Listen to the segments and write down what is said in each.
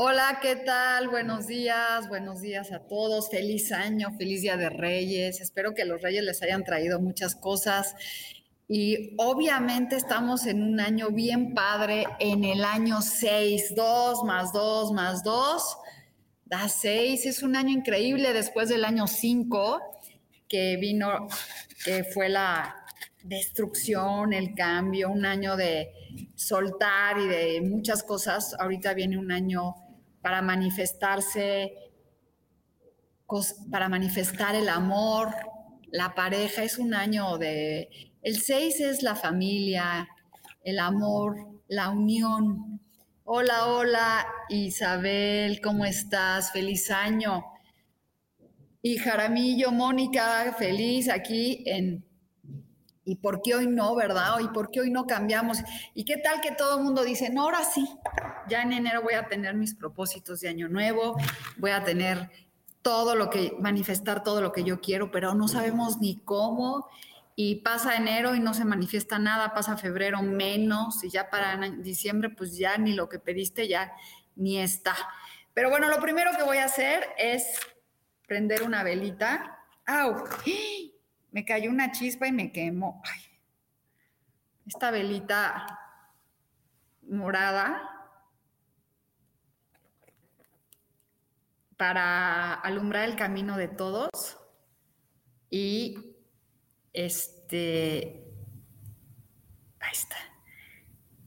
Hola, ¿qué tal? Buenos días, buenos días a todos. Feliz año, feliz Día de Reyes. Espero que los Reyes les hayan traído muchas cosas. Y obviamente estamos en un año bien padre, en el año 6, 2 más 2 más 2, da 6. Es un año increíble después del año 5, que vino, que fue la destrucción, el cambio, un año de soltar y de muchas cosas. Ahorita viene un año para manifestarse, para manifestar el amor, la pareja. Es un año de... El 6 es la familia, el amor, la unión. Hola, hola, Isabel, ¿cómo estás? Feliz año. Y Jaramillo, Mónica, feliz aquí en ¿Y por qué hoy no, verdad? ¿Y por qué hoy no cambiamos? ¿Y qué tal que todo el mundo dice, no, ahora sí, ya en enero voy a tener mis propósitos de año nuevo, voy a tener todo lo que, manifestar todo lo que yo quiero, pero no sabemos ni cómo. Y pasa enero y no se manifiesta nada, pasa febrero menos, y ya para diciembre, pues ya ni lo que pediste ya ni está. Pero bueno, lo primero que voy a hacer es prender una velita. ¡Au! Me cayó una chispa y me quemó. esta velita morada para alumbrar el camino de todos y este ahí está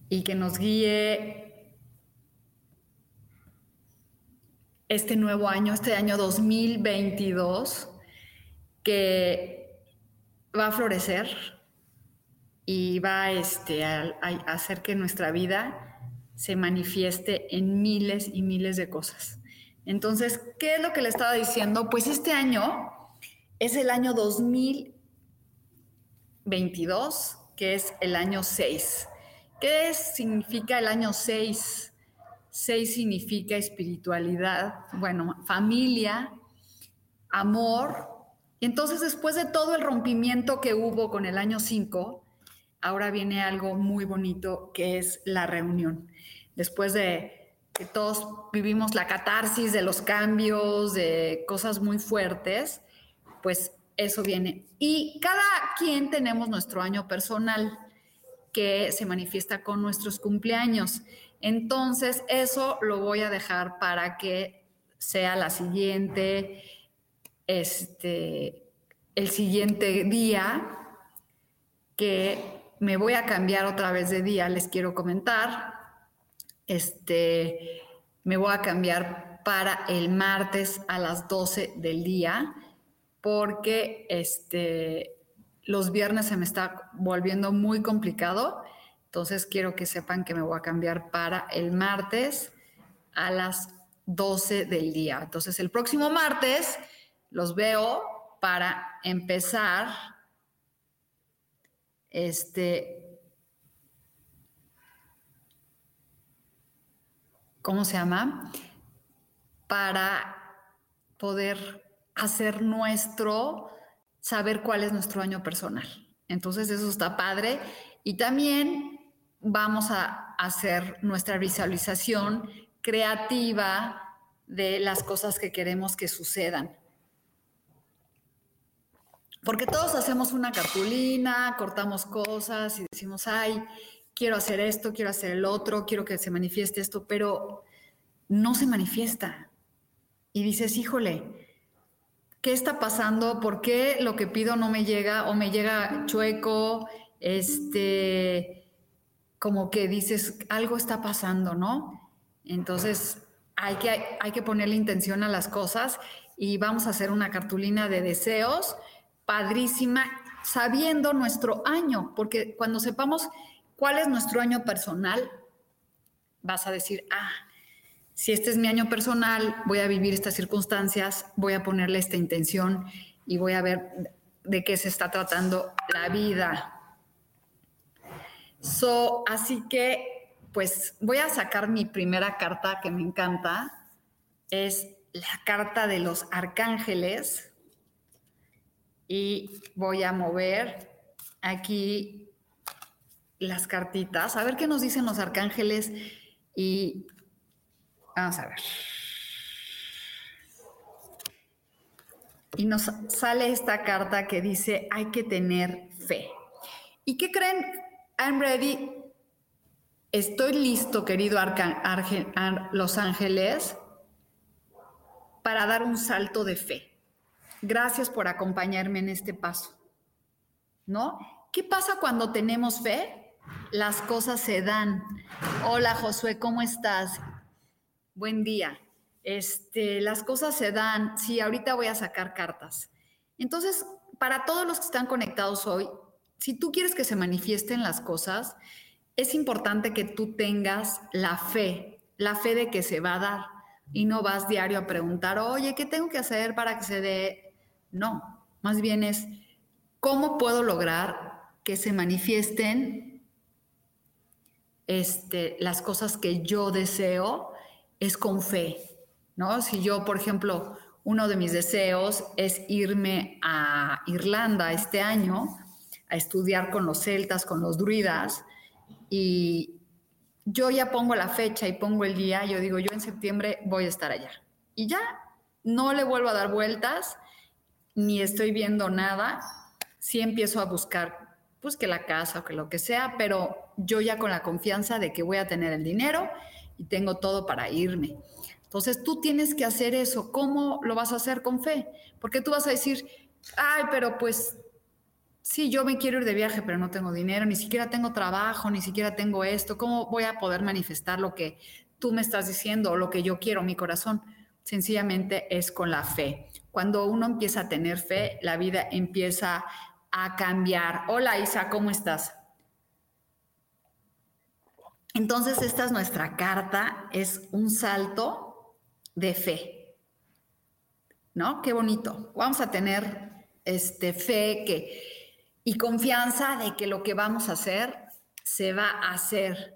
y que nos guíe este nuevo año, este año 2022 que va a florecer y va este, a, hacer que nuestra vida se manifieste en miles y miles de cosas. Entonces, ¿qué es lo que le estaba diciendo? Pues este año es el año 2022, que es el año 6. ¿Qué significa el año 6? 6 significa espiritualidad, bueno, familia, amor, y entonces después de todo el rompimiento que hubo con el año 5, ahora viene algo muy bonito que es la reunión. Después de que todos vivimos la catarsis de los cambios, de cosas muy fuertes, pues eso viene. Y cada quien tenemos nuestro año personal que se manifiesta con nuestros cumpleaños. Entonces, eso lo voy a dejar para que sea la siguiente este, el siguiente día, que me voy a cambiar otra vez de día, les quiero comentar. Este, me voy a cambiar para el martes a las 12 del día, porque este, los viernes se me está volviendo muy complicado. Entonces quiero que sepan que me voy a cambiar para el martes a las 12 del día. Entonces el próximo martes los veo para empezar este ¿cómo se llama? Para poder hacer nuestro, saber cuál es nuestro año personal. Entonces eso está padre. Y también vamos a hacer nuestra visualización creativa de las cosas que queremos que sucedan. Porque todos hacemos una cartulina, cortamos cosas y decimos, ay, quiero hacer esto, quiero hacer el otro, quiero que se manifieste esto, pero no se manifiesta. Y dices, híjole, ¿qué está pasando? ¿Por qué lo que pido no me llega o me llega chueco? Este, como que dices, algo está pasando, ¿no? Entonces, hay que, hay que ponerle intención a las cosas y vamos a hacer una cartulina de deseos padrísima, sabiendo nuestro año, porque cuando sepamos cuál es nuestro año personal, vas a decir, ah, si este es mi año personal, voy a vivir estas circunstancias, voy a ponerle esta intención y voy a ver de qué se está tratando la vida. So, así que, pues voy a sacar mi primera carta que me encanta. Es la carta de los arcángeles. Y voy a mover aquí las cartitas, a ver qué nos dicen los arcángeles y Vamos a ver. Y nos sale esta carta que dice, hay que tener fe. ¿Y qué creen? I'm ready. Estoy listo, querido Los Ángeles, para dar un salto de fe. Gracias por acompañarme en este paso. ¿No? ¿Qué pasa cuando tenemos fe? Las cosas se dan. Hola Josué, ¿cómo estás? Buen día. Este, las cosas se dan. Sí, ahorita voy a sacar cartas. Entonces, para todos los que están conectados hoy, si tú quieres que se manifiesten las cosas, es importante que tú tengas la fe, la fe de que se va a dar y no vas diario a preguntar, oye, ¿qué tengo que hacer para que se dé? No, más bien es, ¿cómo puedo lograr que se manifiesten este, las cosas que yo deseo es con fe, ¿no? Si yo, por ejemplo, uno de mis deseos es irme a Irlanda este año a estudiar con los celtas, con los druidas, y yo ya pongo la fecha y pongo el día, yo digo, yo en septiembre voy a estar allá. Y ya no le vuelvo a dar vueltas, ni estoy viendo nada, sí empiezo a buscar, pues que la casa o que lo que sea, pero yo ya con la confianza de que voy a tener el dinero y tengo todo para irme. Entonces tú tienes que hacer eso. ¿Cómo lo vas a hacer con fe? Porque tú vas a decir, ay, pero pues sí, yo me quiero ir de viaje, pero no tengo dinero, ni siquiera tengo trabajo, ni siquiera tengo esto. ¿Cómo voy a poder manifestar lo que tú me estás diciendo o lo que yo quiero, mi corazón? Sencillamente es con la fe. Cuando uno empieza a tener fe, la vida empieza a cambiar. Hola Isa, ¿cómo estás? Entonces, esta es nuestra carta, es un salto de fe. ¿No? Qué bonito. Vamos a tener este, fe que, y confianza de que lo que vamos a hacer se va a hacer.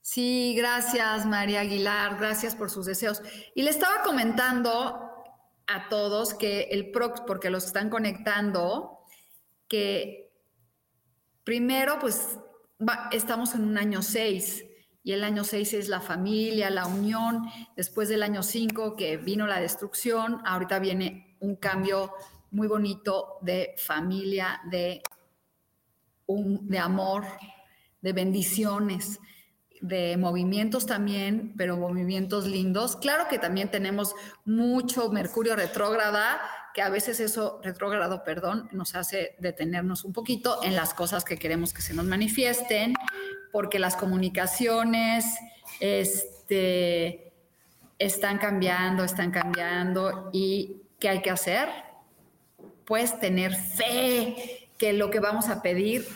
Sí, gracias María Aguilar, gracias por sus deseos. Y le estaba comentando a todos que el PROX, porque los están conectando, que primero pues estamos en un año 6 y el año 6 es la familia, la unión. Después del año 5 que vino la destrucción, ahorita viene un cambio muy bonito de familia, de, un, de amor, de bendiciones, de movimientos también, pero movimientos lindos. Claro que también tenemos mucho Mercurio retrógrada que a veces eso, retrógrado, perdón, nos hace detenernos un poquito en las cosas que queremos que se nos manifiesten, porque las comunicaciones este, están cambiando, están cambiando, y ¿qué hay que hacer? Pues tener fe que lo que vamos a pedir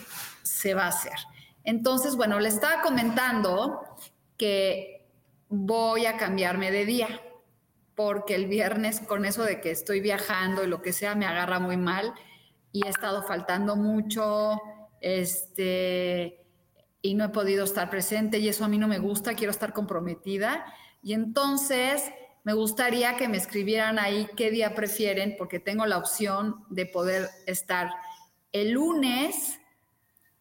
se va a hacer. Entonces, bueno, le estaba comentando que voy a cambiarme de día porque el viernes con eso de que estoy viajando y lo que sea me agarra muy mal y he estado faltando mucho, este, y no he podido estar presente y eso a mí no me gusta, quiero estar comprometida. Y entonces me gustaría que me escribieran ahí qué día prefieren, porque tengo la opción de poder estar el lunes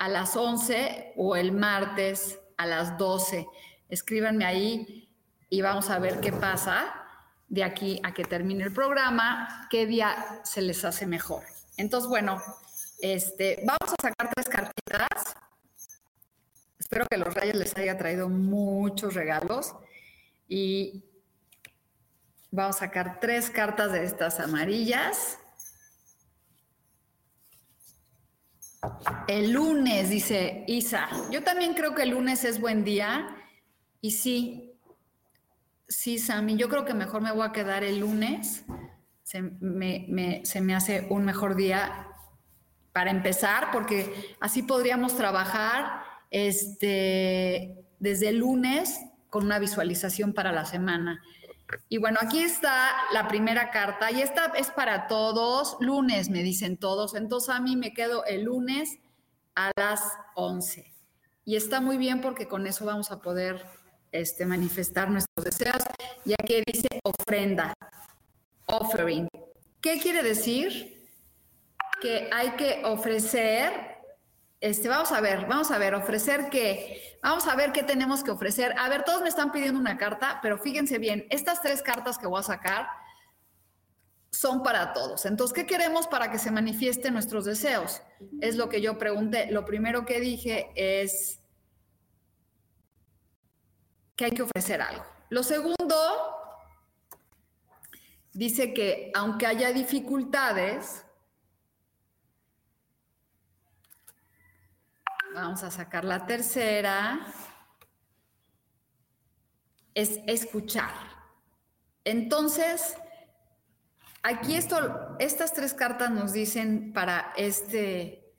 a las 11 o el martes a las 12. Escríbanme ahí y vamos a ver qué pasa de aquí a que termine el programa, qué día se les hace mejor. Entonces, bueno, este, vamos a sacar tres cartitas Espero que los rayos les haya traído muchos regalos y vamos a sacar tres cartas de estas amarillas. El lunes, dice Isa. Yo también creo que el lunes es buen día. Y sí, sí, Sammy, yo creo que mejor me voy a quedar el lunes. Se me, hace un mejor día para empezar, porque así podríamos trabajar este, desde el lunes con una visualización para la semana. Y bueno, aquí está la primera carta y esta es para todos. Lunes, me dicen todos. Entonces a mí me quedo el lunes a las 11. Y está muy bien porque con eso vamos a poder este, manifestar nuestros deseos. Y aquí dice ofrenda, offering. ¿Qué quiere decir? Que hay que ofrecer este, vamos a ver, vamos a ver, ofrecer qué, vamos a ver qué tenemos que ofrecer. A ver, todos me están pidiendo una carta, pero fíjense bien, estas tres cartas que voy a sacar son para todos. Entonces, ¿qué queremos para que se manifiesten nuestros deseos? Es lo que yo pregunté. Lo primero que dije es que hay que ofrecer algo. Lo segundo dice que aunque haya dificultades, Vamos a sacar la tercera. Es escuchar. Entonces, aquí esto, estas tres cartas nos dicen para este,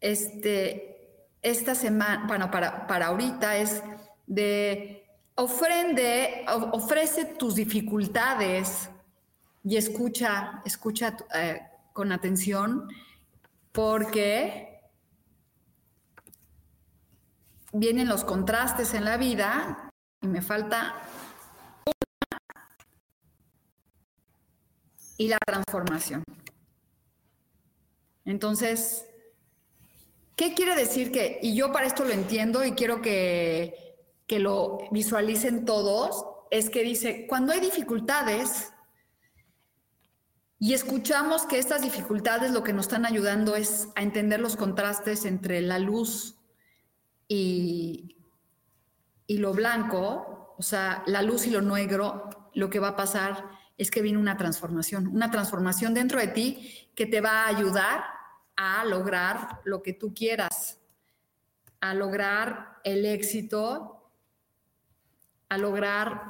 este, esta semana, bueno, para, para ahorita es de ofrende, ofrece tus dificultades y escucha, escucha eh, con atención, porque vienen los contrastes en la vida y me falta una y la transformación. Entonces, ¿qué quiere decir que, y yo para esto lo entiendo y quiero que, que lo visualicen todos, es que dice, cuando hay dificultades y escuchamos que estas dificultades lo que nos están ayudando es a entender los contrastes entre la luz y, lo blanco, o sea, la luz y lo negro, lo que va a pasar es que viene una transformación, una transformación dentro de ti que te va a ayudar a lograr lo que tú quieras, a lograr el éxito, a lograr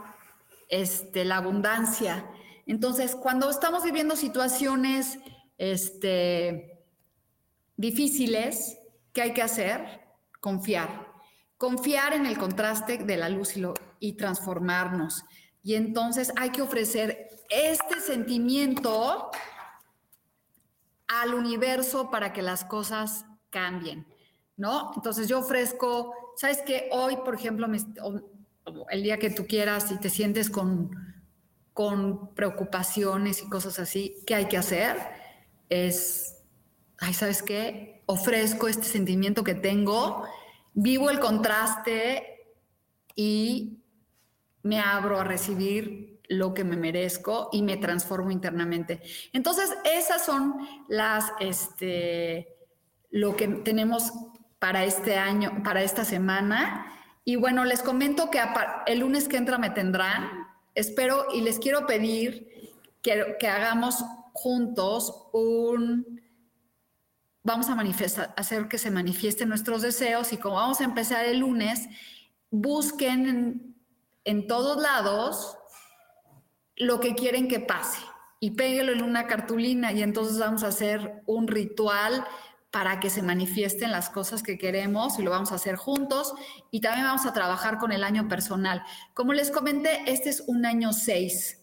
este, la abundancia. Entonces, cuando estamos viviendo situaciones este, difíciles, ¿qué hay que hacer? Confiar. Confiar en el contraste de la luz y, transformarnos. Y entonces hay que ofrecer este sentimiento al universo para que las cosas cambien, ¿no? Entonces yo ofrezco, ¿sabes qué? Hoy, por ejemplo, el día que tú quieras y te sientes con, con preocupaciones y cosas así, ¿qué hay que hacer? Es, ay, ¿sabes qué? Ofrezco este sentimiento que tengo, vivo el contraste y me abro a recibir lo que me merezco y me transformo internamente. Entonces, esas son las, este, lo que tenemos para este año, para esta semana. Y bueno, les comento que el lunes que entra me tendrán. Espero y les quiero pedir que, que hagamos juntos un vamos a hacer que se manifiesten nuestros deseos y como vamos a empezar el lunes, busquen en, todos lados lo que quieren que pase y péguelo en una cartulina y entonces vamos a hacer un ritual para que se manifiesten las cosas que queremos y lo vamos a hacer juntos y también vamos a trabajar con el año personal. Como les comenté, este es un año 6.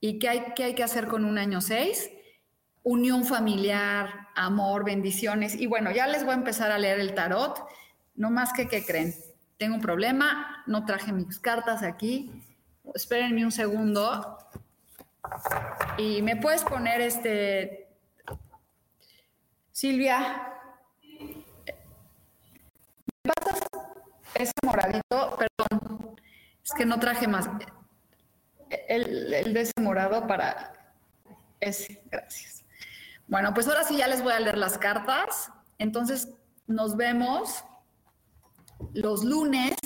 ¿Y qué hay, qué hay que hacer con un año 6? Unión familiar, amor, bendiciones. Y bueno, ya les voy a empezar a leer el tarot. No más que, ¿qué creen? Tengo un problema, no traje mis cartas aquí. Espérenme un segundo. Y me puedes poner este... Silvia, ¿me pasas ese moradito? Perdón, es que no traje más. El, el de ese morado para ese, gracias. Bueno, pues ahora sí ya les voy a leer las cartas. Entonces, nos vemos los lunes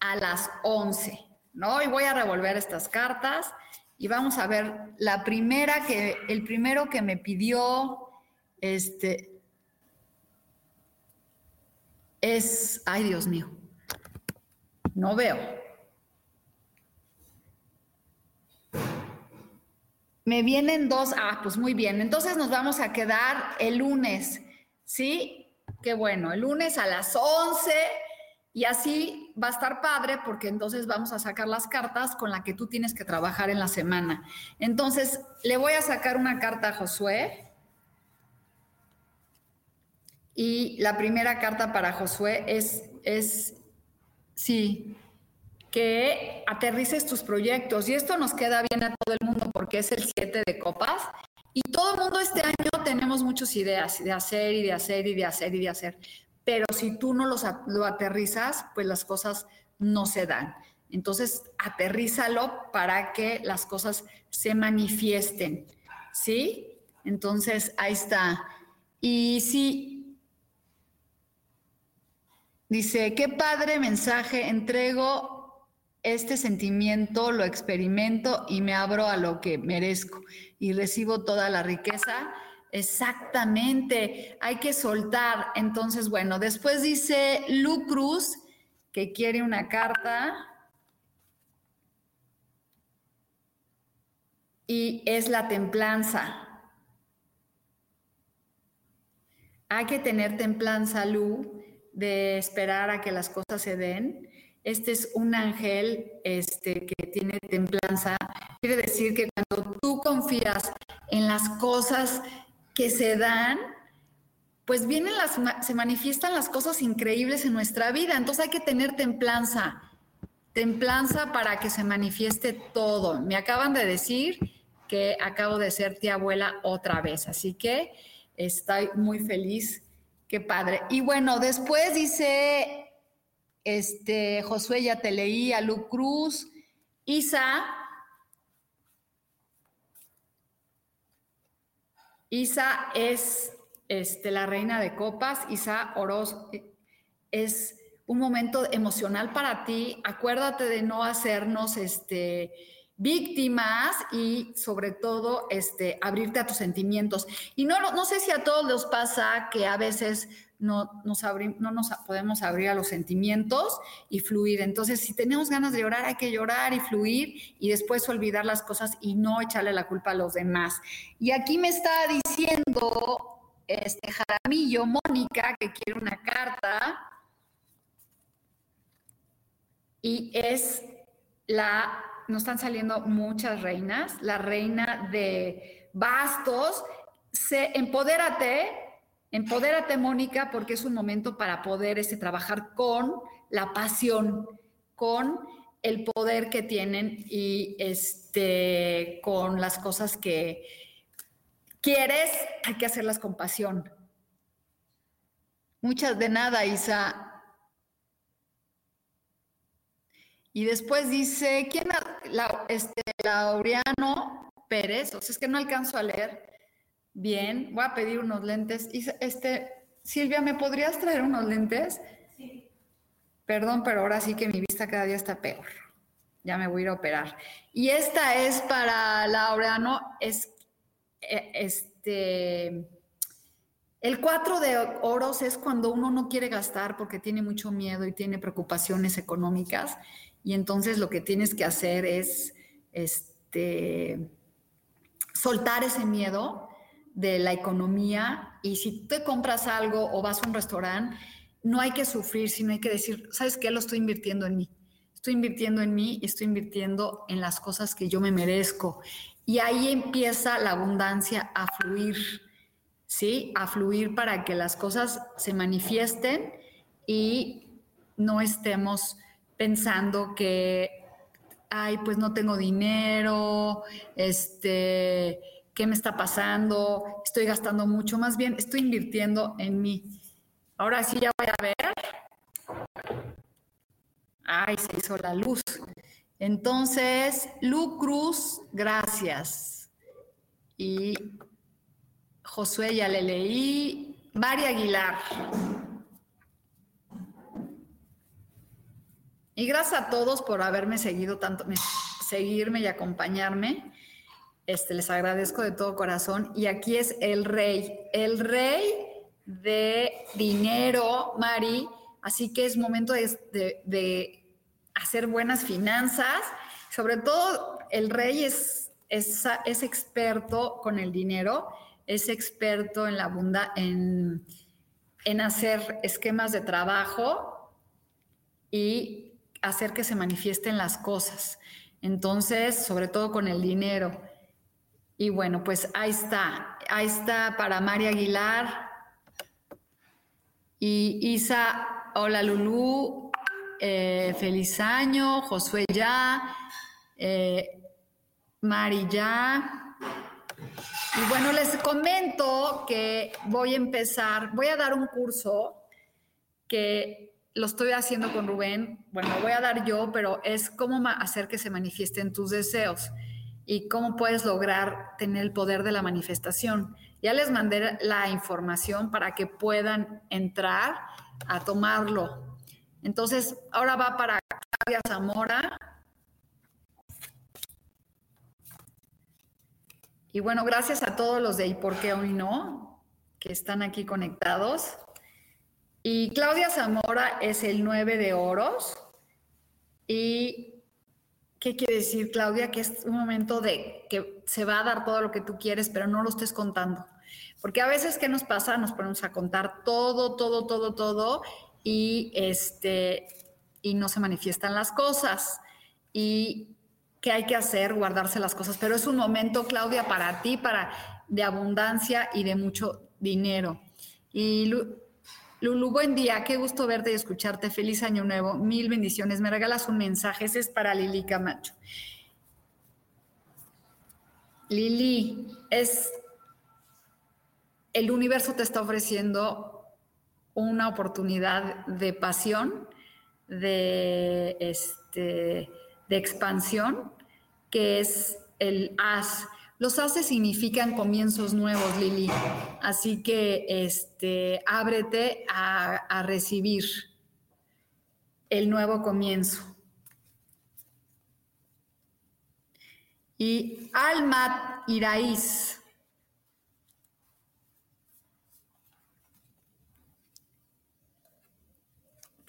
a las 11, ¿no? Y voy a revolver estas cartas y vamos a ver la primera que, el primero que me pidió, este, es, ay Dios mío, no veo. Me vienen dos, ah, pues muy bien, entonces nos vamos a quedar el lunes, ¿sí? Qué bueno, el lunes a las 11 y así va a estar padre porque entonces vamos a sacar las cartas con las que tú tienes que trabajar en la semana. Entonces, le voy a sacar una carta a Josué. Y la primera carta para Josué es, es sí, que aterrices tus proyectos. Y esto nos queda bien a todo el mundo porque es el 7 de copas. Y todo el mundo este año tenemos muchas ideas de hacer y de hacer y de hacer y de hacer pero si tú no los, lo aterrizas, pues las cosas no se dan. Entonces, aterrízalo para que las cosas se manifiesten, ¿sí? Entonces, ahí está. Y sí, dice, qué padre mensaje, entrego este sentimiento, lo experimento y me abro a lo que merezco y recibo toda la riqueza Exactamente, hay que soltar. Entonces, bueno, después dice Lu Cruz que quiere una carta. Y es la templanza. Hay que tener templanza, Lu, de esperar a que las cosas se den. Este es un ángel este, que tiene templanza. Quiere decir que cuando tú confías en las cosas que se dan, pues vienen las, se manifiestan las cosas increíbles en nuestra vida. Entonces hay que tener templanza, templanza para que se manifieste todo. Me acaban de decir que acabo de ser tía abuela otra vez, así que estoy muy feliz. Qué padre. Y bueno, después dice, este, Josué, ya te leí, a Lu Cruz, Isa, Isa es este, la reina de copas, Isa Oroz es un momento emocional para ti. Acuérdate de no hacernos este, víctimas y sobre todo este, abrirte a tus sentimientos. Y no, no sé si a todos les pasa que a veces no nos, no nos podemos abrir a los sentimientos y fluir. Entonces, si tenemos ganas de llorar, hay que llorar y fluir y después olvidar las cosas y no echarle la culpa a los demás. Y aquí me está diciendo este Jaramillo, Mónica, que quiere una carta. Y es la, nos están saliendo muchas reinas, la reina de bastos, se, empodérate, Empodérate, Mónica, porque es un momento para poder este, trabajar con la pasión, con el poder que tienen y este, con las cosas que quieres, hay que hacerlas con pasión. Muchas de nada, Isa. Y después dice, ¿quién? La, este, Laureano Pérez, o sea, es que no alcanzo a leer. Bien, voy a pedir unos lentes. Este, Silvia, ¿me podrías traer unos lentes? Sí. Perdón, pero ahora sí que mi vista cada día está peor. Ya me voy a ir a operar. Y esta es para Laureano, es e, este. El cuatro de oros es cuando uno no quiere gastar porque tiene mucho miedo y tiene preocupaciones económicas. Y entonces lo que tienes que hacer es este, soltar ese miedo de la economía y si te compras algo o vas a un restaurante, no hay que sufrir, sino hay que decir, ¿sabes qué? Lo estoy invirtiendo en mí. Estoy invirtiendo en mí y estoy invirtiendo en las cosas que yo me merezco. Y ahí empieza la abundancia a fluir, ¿sí? A fluir para que las cosas se manifiesten y no estemos pensando que, ay, pues no tengo dinero, este ¿Qué me está pasando? Estoy gastando mucho, más bien estoy invirtiendo en mí. Ahora sí ya voy a ver. Ay, se hizo la luz. Entonces, Lu Cruz, gracias. Y Josué ya le leí. María Aguilar. Y gracias a todos por haberme seguido tanto, seguirme y acompañarme. Este, les agradezco de todo corazón. Y aquí es el rey, el rey de dinero, Mari. Así que es momento de, hacer buenas finanzas. Sobre todo, el rey es, es, es experto con el dinero, es experto en la abundancia, en, en hacer esquemas de trabajo y hacer que se manifiesten las cosas. Entonces, sobre todo con el dinero. Y bueno, pues ahí está. Ahí está para María Aguilar. Y Isa, hola Lulú, eh, feliz año, Josué ya, eh, Mari ya. Y bueno, les comento que voy a empezar, voy a dar un curso que lo estoy haciendo con Rubén, bueno, lo voy a dar yo, pero es cómo hacer que se manifiesten tus deseos y cómo puedes lograr tener el poder de la manifestación. Ya les mandé la información para que puedan entrar a tomarlo. Entonces, ahora va para Claudia Zamora. Y bueno, gracias a todos los de ¿Y por qué hoy no? que están aquí conectados. Y Claudia Zamora es el 9 de oros. ¿Y qué quiere decir, Claudia? Que es un momento de que se va a dar todo lo que tú quieres, pero no lo estés contando. Porque a veces, ¿qué nos pasa? Nos ponemos a contar todo, todo, todo, todo y, este, y no se manifiestan las cosas. Y qué hay que hacer, guardarse las cosas. Pero es un momento, Claudia, para ti, para de abundancia y de mucho dinero. Y Lulu, buen día, qué gusto verte y escucharte. Feliz año nuevo, mil bendiciones. Me regalas un mensaje, ese es para Lili Camacho. Lili, es el universo te está ofreciendo una oportunidad de pasión, de, este, de expansión, que es el as los haces significan comienzos nuevos, Lili. Así que este, ábrete a, recibir el nuevo comienzo. Y Almat Iraíz.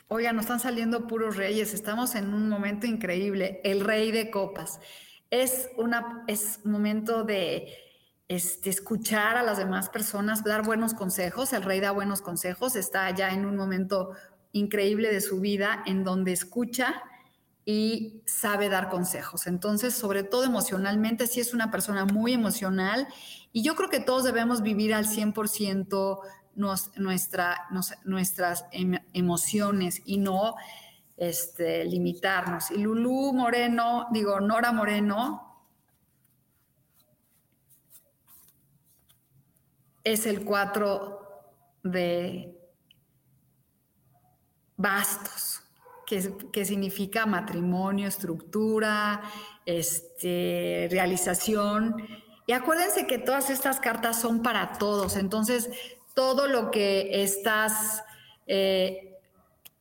Oigan, nos están saliendo puros reyes. Estamos en un momento increíble. El rey de copas es, una, es momento de este, escuchar a las demás personas, dar buenos consejos. El rey da buenos consejos, está ya en un momento increíble de su vida en donde escucha y sabe dar consejos. Entonces, sobre todo emocionalmente, sí es una persona muy emocional y yo creo que todos debemos vivir al 100% nuestra, nuestras em, emociones y no este, limitarnos. Y Lulú Moreno, digo, Nora Moreno, es el cuatro de bastos, que, significa matrimonio, estructura, este, realización. Y acuérdense que todas estas cartas son para todos, entonces todo lo que estás... Eh,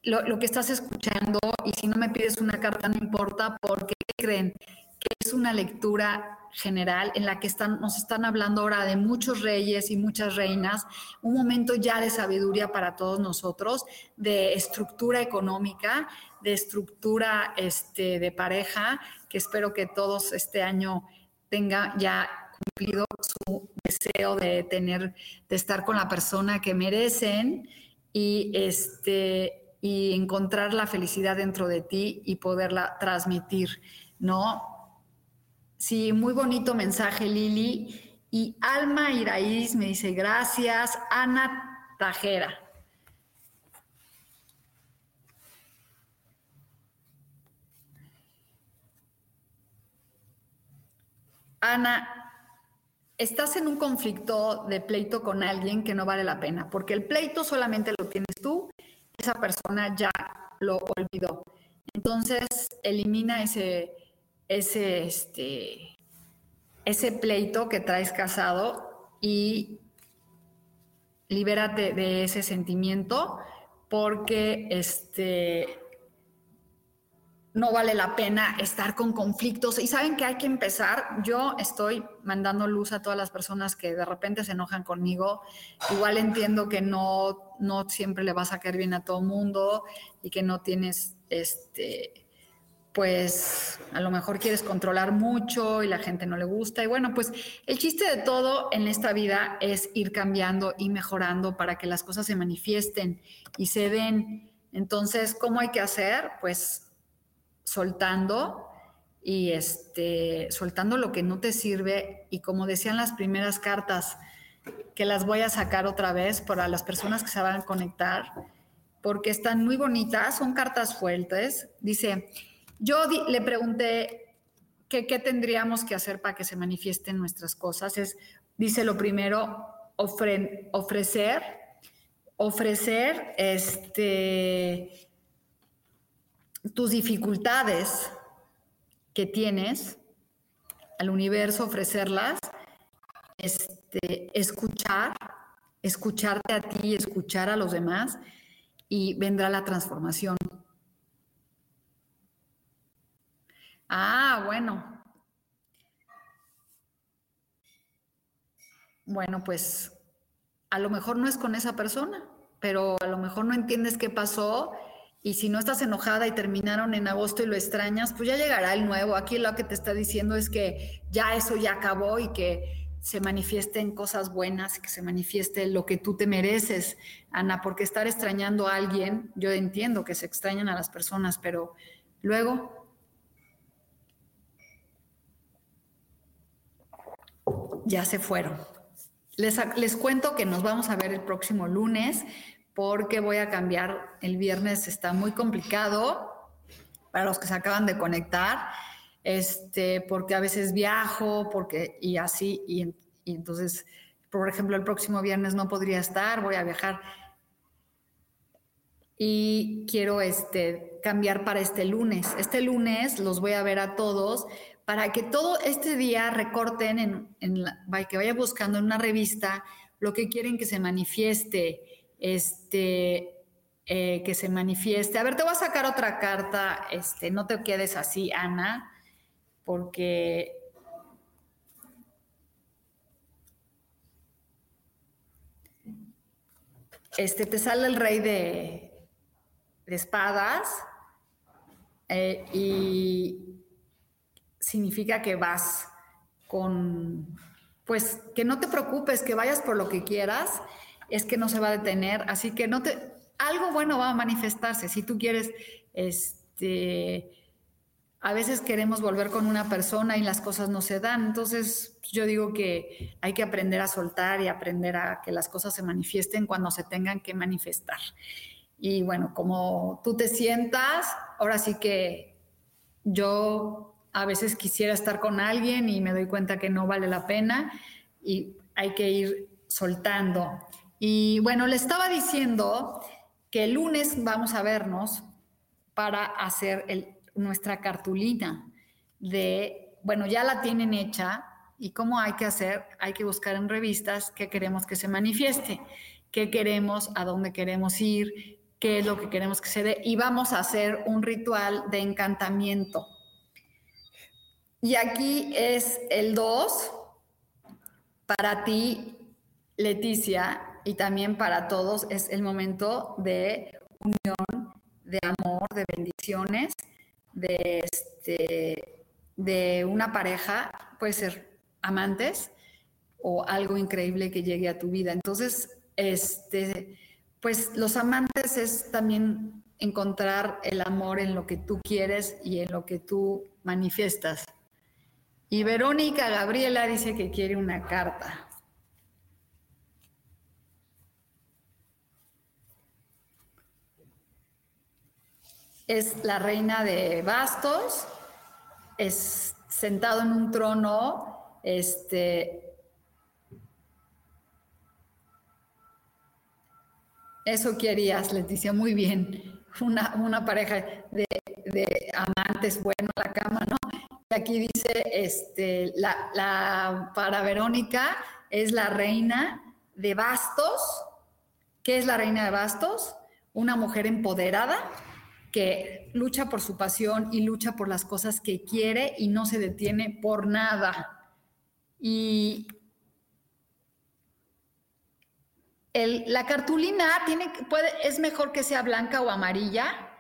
lo, que estás escuchando y si no me pides una carta no importa porque creen que es una lectura general en la que están, nos están hablando ahora de muchos reyes y muchas reinas, un momento ya de sabiduría para todos nosotros, de estructura económica, de estructura este, de pareja, que espero que todos este año tenga ya cumplido su deseo de tener, de estar con la persona que merecen. Y este y encontrar la felicidad dentro de ti y poderla transmitir, ¿no? Sí, muy bonito mensaje, Lili. Y Alma Iraíz me dice, gracias, Ana Tajera. Ana, estás en un conflicto de pleito con alguien que no vale la pena, porque el pleito solamente lo tienes tú esa persona ya lo olvidó. Entonces, elimina ese, ese, este, ese pleito que traes casado y libérate de ese sentimiento porque este, no vale la pena estar con conflictos. Y saben que hay que empezar. Yo estoy mandando luz a todas las personas que de repente se enojan conmigo. Igual entiendo que no, no siempre le vas a caer bien a todo mundo y que no tienes, este, pues a lo mejor quieres controlar mucho y la gente no le gusta. Y bueno, pues el chiste de todo en esta vida es ir cambiando y mejorando para que las cosas se manifiesten y se den. Entonces, ¿cómo hay que hacer? Pues soltando y este, soltando lo que no te sirve y como decían las primeras cartas, que las voy a sacar otra vez para las personas que se van a conectar, porque están muy bonitas, son cartas fuertes. Dice, yo le pregunté qué tendríamos que hacer para que se manifiesten nuestras cosas. Es, dice lo primero, ofrecer, ofrecer este, tus dificultades que tienes al universo, ofrecerlas, este, escuchar, escucharte a ti, escuchar a los demás y vendrá la transformación. Ah, bueno. Bueno, pues a lo mejor no es con esa persona, pero a lo mejor no entiendes qué pasó y si no estás enojada y terminaron en agosto y lo extrañas, pues ya llegará el nuevo. Aquí lo que te está diciendo es que ya eso ya acabó y que se manifiesten cosas buenas, que se manifieste lo que tú te mereces, Ana, porque estar extrañando a alguien, yo entiendo que se extrañan a las personas, pero luego ya se fueron. Les, les cuento que nos vamos a ver el próximo lunes porque voy a cambiar. El viernes está muy complicado para los que se acaban de conectar, este, porque a veces viajo, porque y así, y, entonces, por ejemplo, el próximo viernes no podría estar, voy a viajar y quiero este, cambiar para este lunes. Este lunes los voy a ver a todos para que todo este día recorten, en, en que vaya buscando en una revista lo que quieren que se manifieste este, eh, que se manifieste. A ver, te voy a sacar otra carta, este, no te quedes así, Ana, porque este, te sale el rey de, espadas eh, y significa que vas con, pues que no te preocupes, que vayas por lo que quieras es que no se va a detener, así que no te, algo bueno va a manifestarse. Si tú quieres, este, a veces queremos volver con una persona y las cosas no se dan, entonces yo digo que hay que aprender a soltar y aprender a que las cosas se manifiesten cuando se tengan que manifestar. Y bueno, como tú te sientas, ahora sí que yo a veces quisiera estar con alguien y me doy cuenta que no vale la pena y hay que ir soltando. Y bueno, le estaba diciendo que el lunes vamos a vernos para hacer nuestra cartulina de, bueno, ya la tienen hecha y cómo hay que hacer, hay que buscar en revistas qué queremos que se manifieste, qué queremos, a dónde queremos ir, qué es lo que queremos que se dé y vamos a hacer un ritual de encantamiento. Y aquí es el 2 para ti, Leticia, y también para todos es el momento de unión, de amor, de bendiciones, de, este, de una pareja, puede ser amantes o algo increíble que llegue a tu vida. Entonces, este, pues los amantes es también encontrar el amor en lo que tú quieres y en lo que tú manifiestas. Y Verónica Gabriela dice que quiere una carta. Es la reina de bastos, es sentado en un trono, este, Eso querías, Leticia, muy bien. Una, pareja de, amantes, bueno, la cama, ¿no? Y aquí dice, este, la, para Verónica es la reina de bastos, ¿Qué es la reina de bastos? Una mujer empoderada que lucha por su pasión y lucha por las cosas que quiere y no se detiene por nada. Y la cartulina tiene, puede, es mejor que sea blanca o amarilla,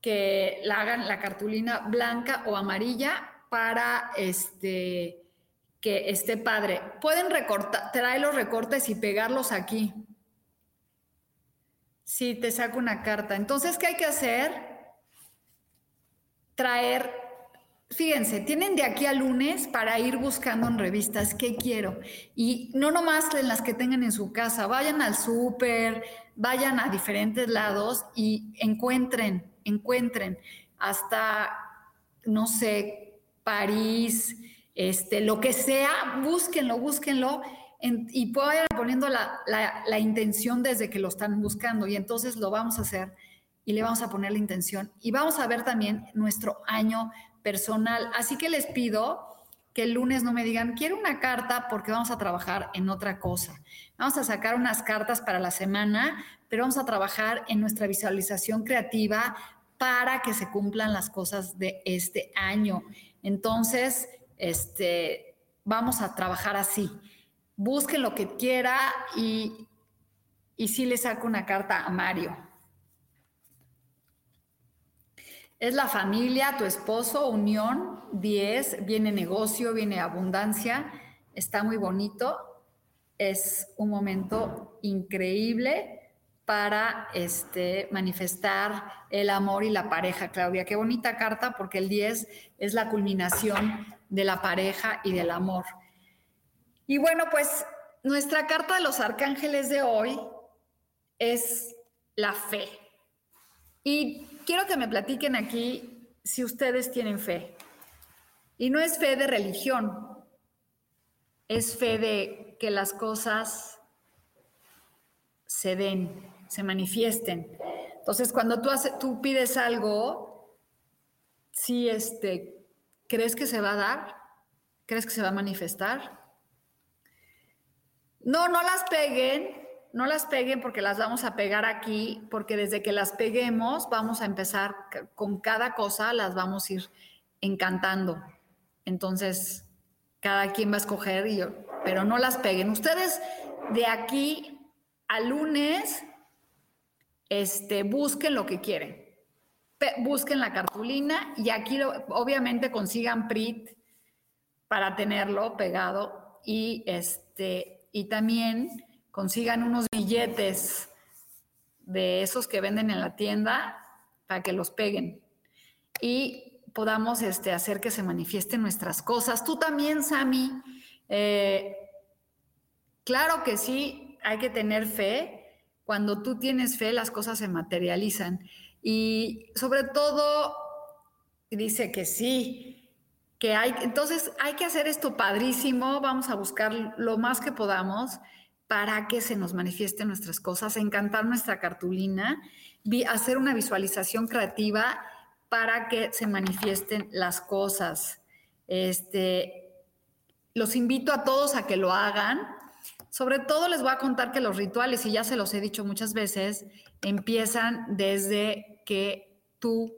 que la hagan la cartulina blanca o amarilla para este, que esté padre. Pueden recortar, traer los recortes y pegarlos aquí. Sí, te saco una carta. Entonces, ¿qué hay que hacer? Traer, fíjense, tienen de aquí a lunes para ir buscando en revistas qué quiero. Y no nomás en las que tengan en su casa, vayan al súper, vayan a diferentes lados y encuentren, encuentren hasta, no sé, París, este, lo que sea, búsquenlo, búsquenlo y vayan poniendo la, la, intención desde que lo están buscando y entonces lo vamos a hacer y le vamos a poner la intención y vamos a ver también nuestro año personal. Así que les pido que el lunes no me digan, quiero una carta porque vamos a trabajar en otra cosa. Vamos a sacar unas cartas para la semana, pero vamos a trabajar en nuestra visualización creativa para que se cumplan las cosas de este año. Entonces, este, vamos a trabajar así busquen lo que quiera y, y sí le saco una carta a Mario. Es la familia, tu esposo, unión, 10, viene negocio, viene abundancia, está muy bonito, es un momento increíble para este, manifestar el amor y la pareja, Claudia. Qué bonita carta porque el 10 es la culminación de la pareja y del amor. Y bueno, pues nuestra carta de los arcángeles de hoy es la fe. Y quiero que me platiquen aquí si ustedes tienen fe. Y no es fe de religión, es fe de que las cosas se den, se manifiesten. Entonces, cuando tú, tú pides algo, si este, ¿crees que se va a dar? ¿Crees que se va a manifestar? No, no las peguen, no las peguen porque las vamos a pegar aquí, porque desde que las peguemos vamos a empezar con cada cosa, las vamos a ir encantando. Entonces, cada quien va a escoger, y yo, pero no las peguen. Ustedes de aquí al lunes, este, busquen lo que quieren. busquen la cartulina y aquí obviamente consigan PRIT para tenerlo pegado y este y también consigan unos billetes de esos que venden en la tienda para que los peguen y podamos este, hacer que se manifiesten nuestras cosas. Tú también, Sami, eh, claro que sí, hay que tener fe. Cuando tú tienes fe, las cosas se materializan. Y sobre todo, dice que sí, que entonces hay que hacer esto padrísimo, vamos a buscar lo más que podamos para que se nos manifiesten nuestras cosas, encantar nuestra cartulina, hacer una visualización creativa para que se manifiesten las cosas. Este, los invito a todos a que lo hagan. Sobre todo les voy a contar que los rituales, y ya se los he dicho muchas veces, empiezan desde que tú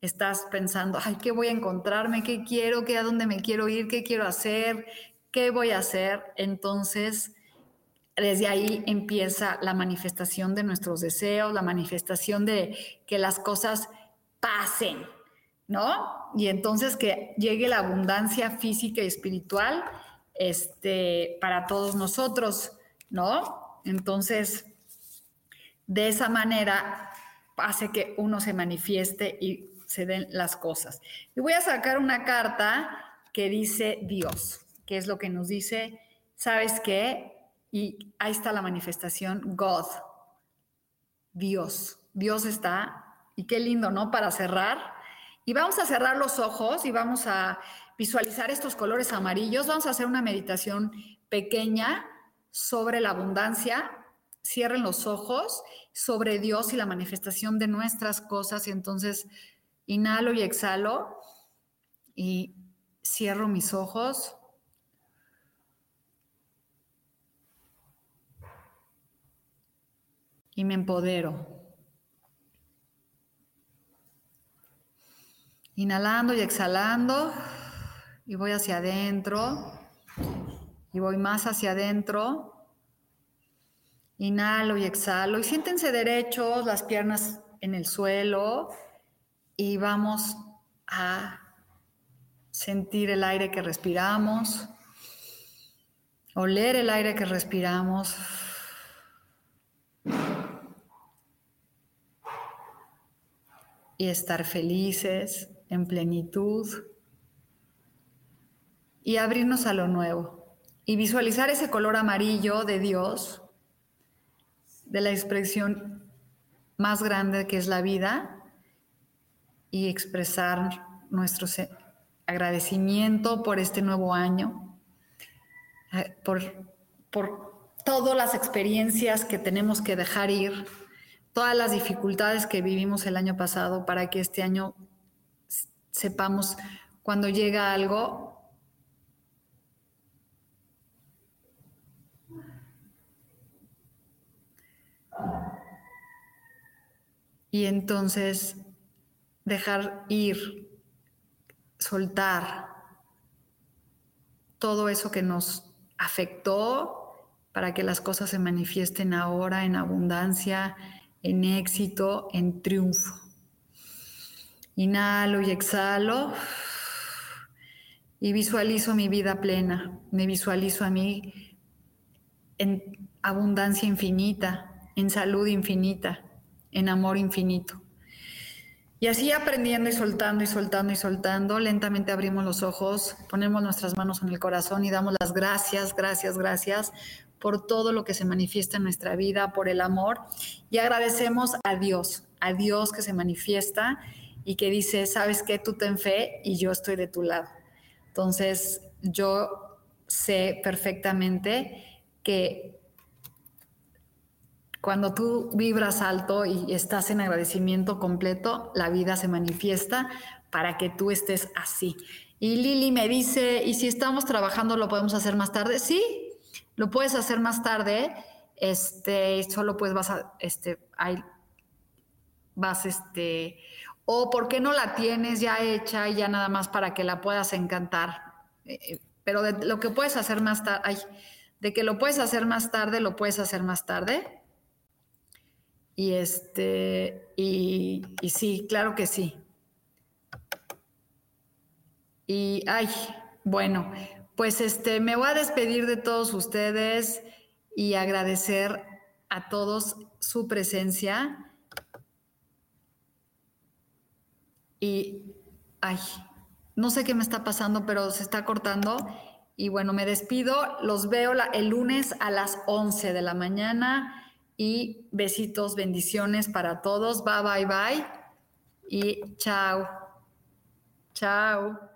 estás pensando, ay, ¿qué voy a encontrarme? ¿Qué quiero? ¿Qué a dónde me quiero ir? ¿Qué quiero hacer? ¿Qué voy a hacer? Entonces, desde ahí empieza la manifestación de nuestros deseos, la manifestación de que las cosas pasen, ¿no? Y entonces que llegue la abundancia física y espiritual este, para todos nosotros, ¿no? Entonces, de esa manera hace que uno se manifieste y se den las cosas. Y voy a sacar una carta que dice Dios, que es lo que nos dice, ¿sabes qué? Y ahí está la manifestación, God, Dios. Dios está, y qué lindo, ¿no? Para cerrar. Y vamos a cerrar los ojos y vamos a visualizar estos colores amarillos. Vamos a hacer una meditación pequeña sobre la abundancia. Cierren los ojos sobre Dios y la manifestación de nuestras cosas y entonces Inhalo y exhalo y cierro mis ojos. y me empodero. Inhalando y exhalando y voy hacia adentro y voy más hacia adentro. Inhalo y exhalo y siéntense derechos, las piernas en el suelo y vamos a sentir el aire que respiramos, oler el aire que respiramos. Y estar felices, en plenitud. Y abrirnos a lo nuevo. Y visualizar ese color amarillo de Dios, de la expresión más grande que es la vida, y expresar nuestro agradecimiento por este nuevo año, eh, por, por todas las experiencias que tenemos que dejar ir, todas las dificultades que vivimos el año pasado para que este año sepamos cuando llega algo. Y entonces dejar ir, soltar todo eso que nos afectó para que las cosas se manifiesten ahora en abundancia, en éxito, en triunfo. Inhalo y exhalo y visualizo mi vida plena, me visualizo a mí en abundancia infinita, en salud infinita, en amor infinito. Y así aprendiendo y soltando y soltando y soltando, lentamente abrimos los ojos, ponemos nuestras manos en el corazón y damos las gracias, gracias, gracias por todo lo que se manifiesta en nuestra vida, por el amor. Y agradecemos a Dios, a Dios que se manifiesta y que dice, sabes que tú ten fe y yo estoy de tu lado. Entonces, yo sé perfectamente que cuando tú vibras alto y estás en agradecimiento completo, la vida se manifiesta para que tú estés así. Y Lili me dice, ¿y si estamos trabajando lo podemos hacer más tarde? Sí, lo puedes hacer más tarde. Este, solo pues vas a, este, hay, vas, este, o por qué no la tienes ya hecha y ya nada más para que la puedas encantar. Eh, eh, pero de lo que puedes hacer más tarde, de que lo puedes hacer más tarde, lo puedes hacer más tarde. Y este, y, sí, claro que sí. Y, ay, bueno, pues este, me voy a despedir de todos ustedes y agradecer a todos su presencia. Y, ay, no sé qué me está pasando, pero se está cortando. Y bueno, me despido. Los veo el lunes a las 11 de la mañana y besitos, bendiciones para todos. Bye, bye, bye. Y chao. Chao.